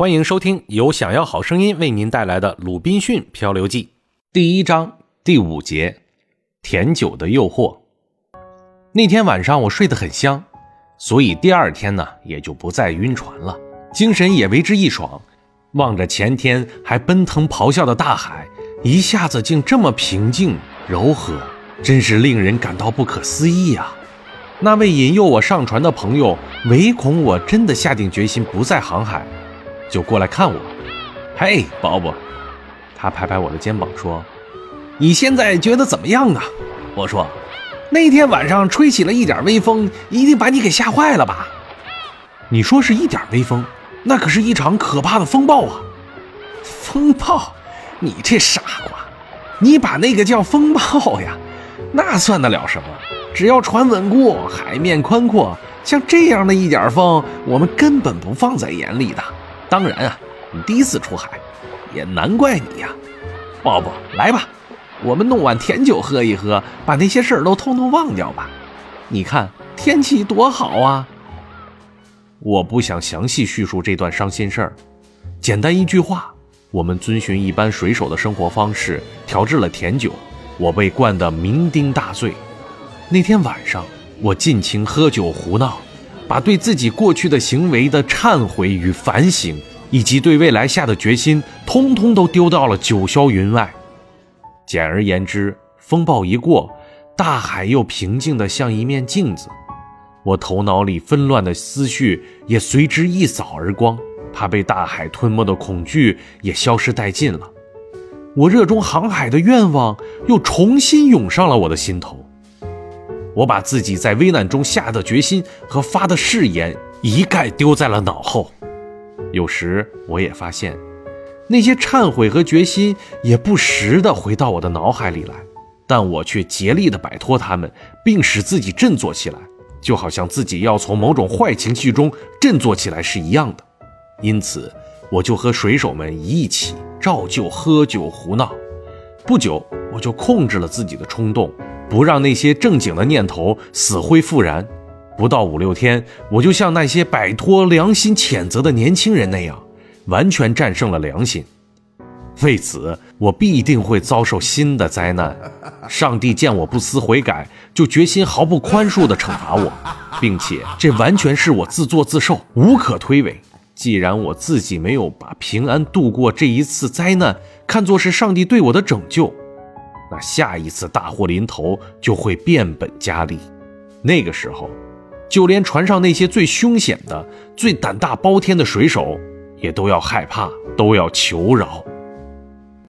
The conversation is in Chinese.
欢迎收听由想要好声音为您带来的《鲁滨逊漂流记》第一章第五节：甜酒的诱惑。那天晚上我睡得很香，所以第二天呢也就不再晕船了，精神也为之一爽。望着前天还奔腾咆哮的大海，一下子竟这么平静柔和，真是令人感到不可思议啊！那位引诱我上船的朋友，唯恐我真的下定决心不再航海。就过来看我，嘿，鲍勃，他拍拍我的肩膀说：“你现在觉得怎么样啊？”我说：“那天晚上吹起了一点微风，一定把你给吓坏了吧？”你说是一点微风，那可是一场可怕的风暴啊！风暴？你这傻瓜，你把那个叫风暴呀？那算得了什么？只要船稳固，海面宽阔，像这样的一点风，我们根本不放在眼里的。当然啊，你第一次出海，也难怪你呀，鲍勃，来吧，我们弄碗甜酒喝一喝，把那些事儿都通通忘掉吧。你看天气多好啊！我不想详细叙述这段伤心事儿，简单一句话，我们遵循一般水手的生活方式，调制了甜酒，我被灌得酩酊大醉。那天晚上，我尽情喝酒胡闹。把对自己过去的行为的忏悔与反省，以及对未来下的决心，通通都丢到了九霄云外。简而言之，风暴一过，大海又平静的像一面镜子。我头脑里纷乱的思绪也随之一扫而光，怕被大海吞没的恐惧也消失殆尽了。我热衷航海的愿望又重新涌上了我的心头。我把自己在危难中下的决心和发的誓言一概丢在了脑后。有时我也发现，那些忏悔和决心也不时地回到我的脑海里来，但我却竭力地摆脱他们，并使自己振作起来，就好像自己要从某种坏情绪中振作起来是一样的。因此，我就和水手们一起照旧喝酒胡闹。不久，我就控制了自己的冲动。不让那些正经的念头死灰复燃。不到五六天，我就像那些摆脱良心谴责的年轻人那样，完全战胜了良心。为此，我必定会遭受新的灾难。上帝见我不思悔改，就决心毫不宽恕地惩罚我，并且这完全是我自作自受，无可推诿。既然我自己没有把平安度过这一次灾难看作是上帝对我的拯救。那下一次大祸临头就会变本加厉，那个时候，就连船上那些最凶险的、最胆大包天的水手，也都要害怕，都要求饶。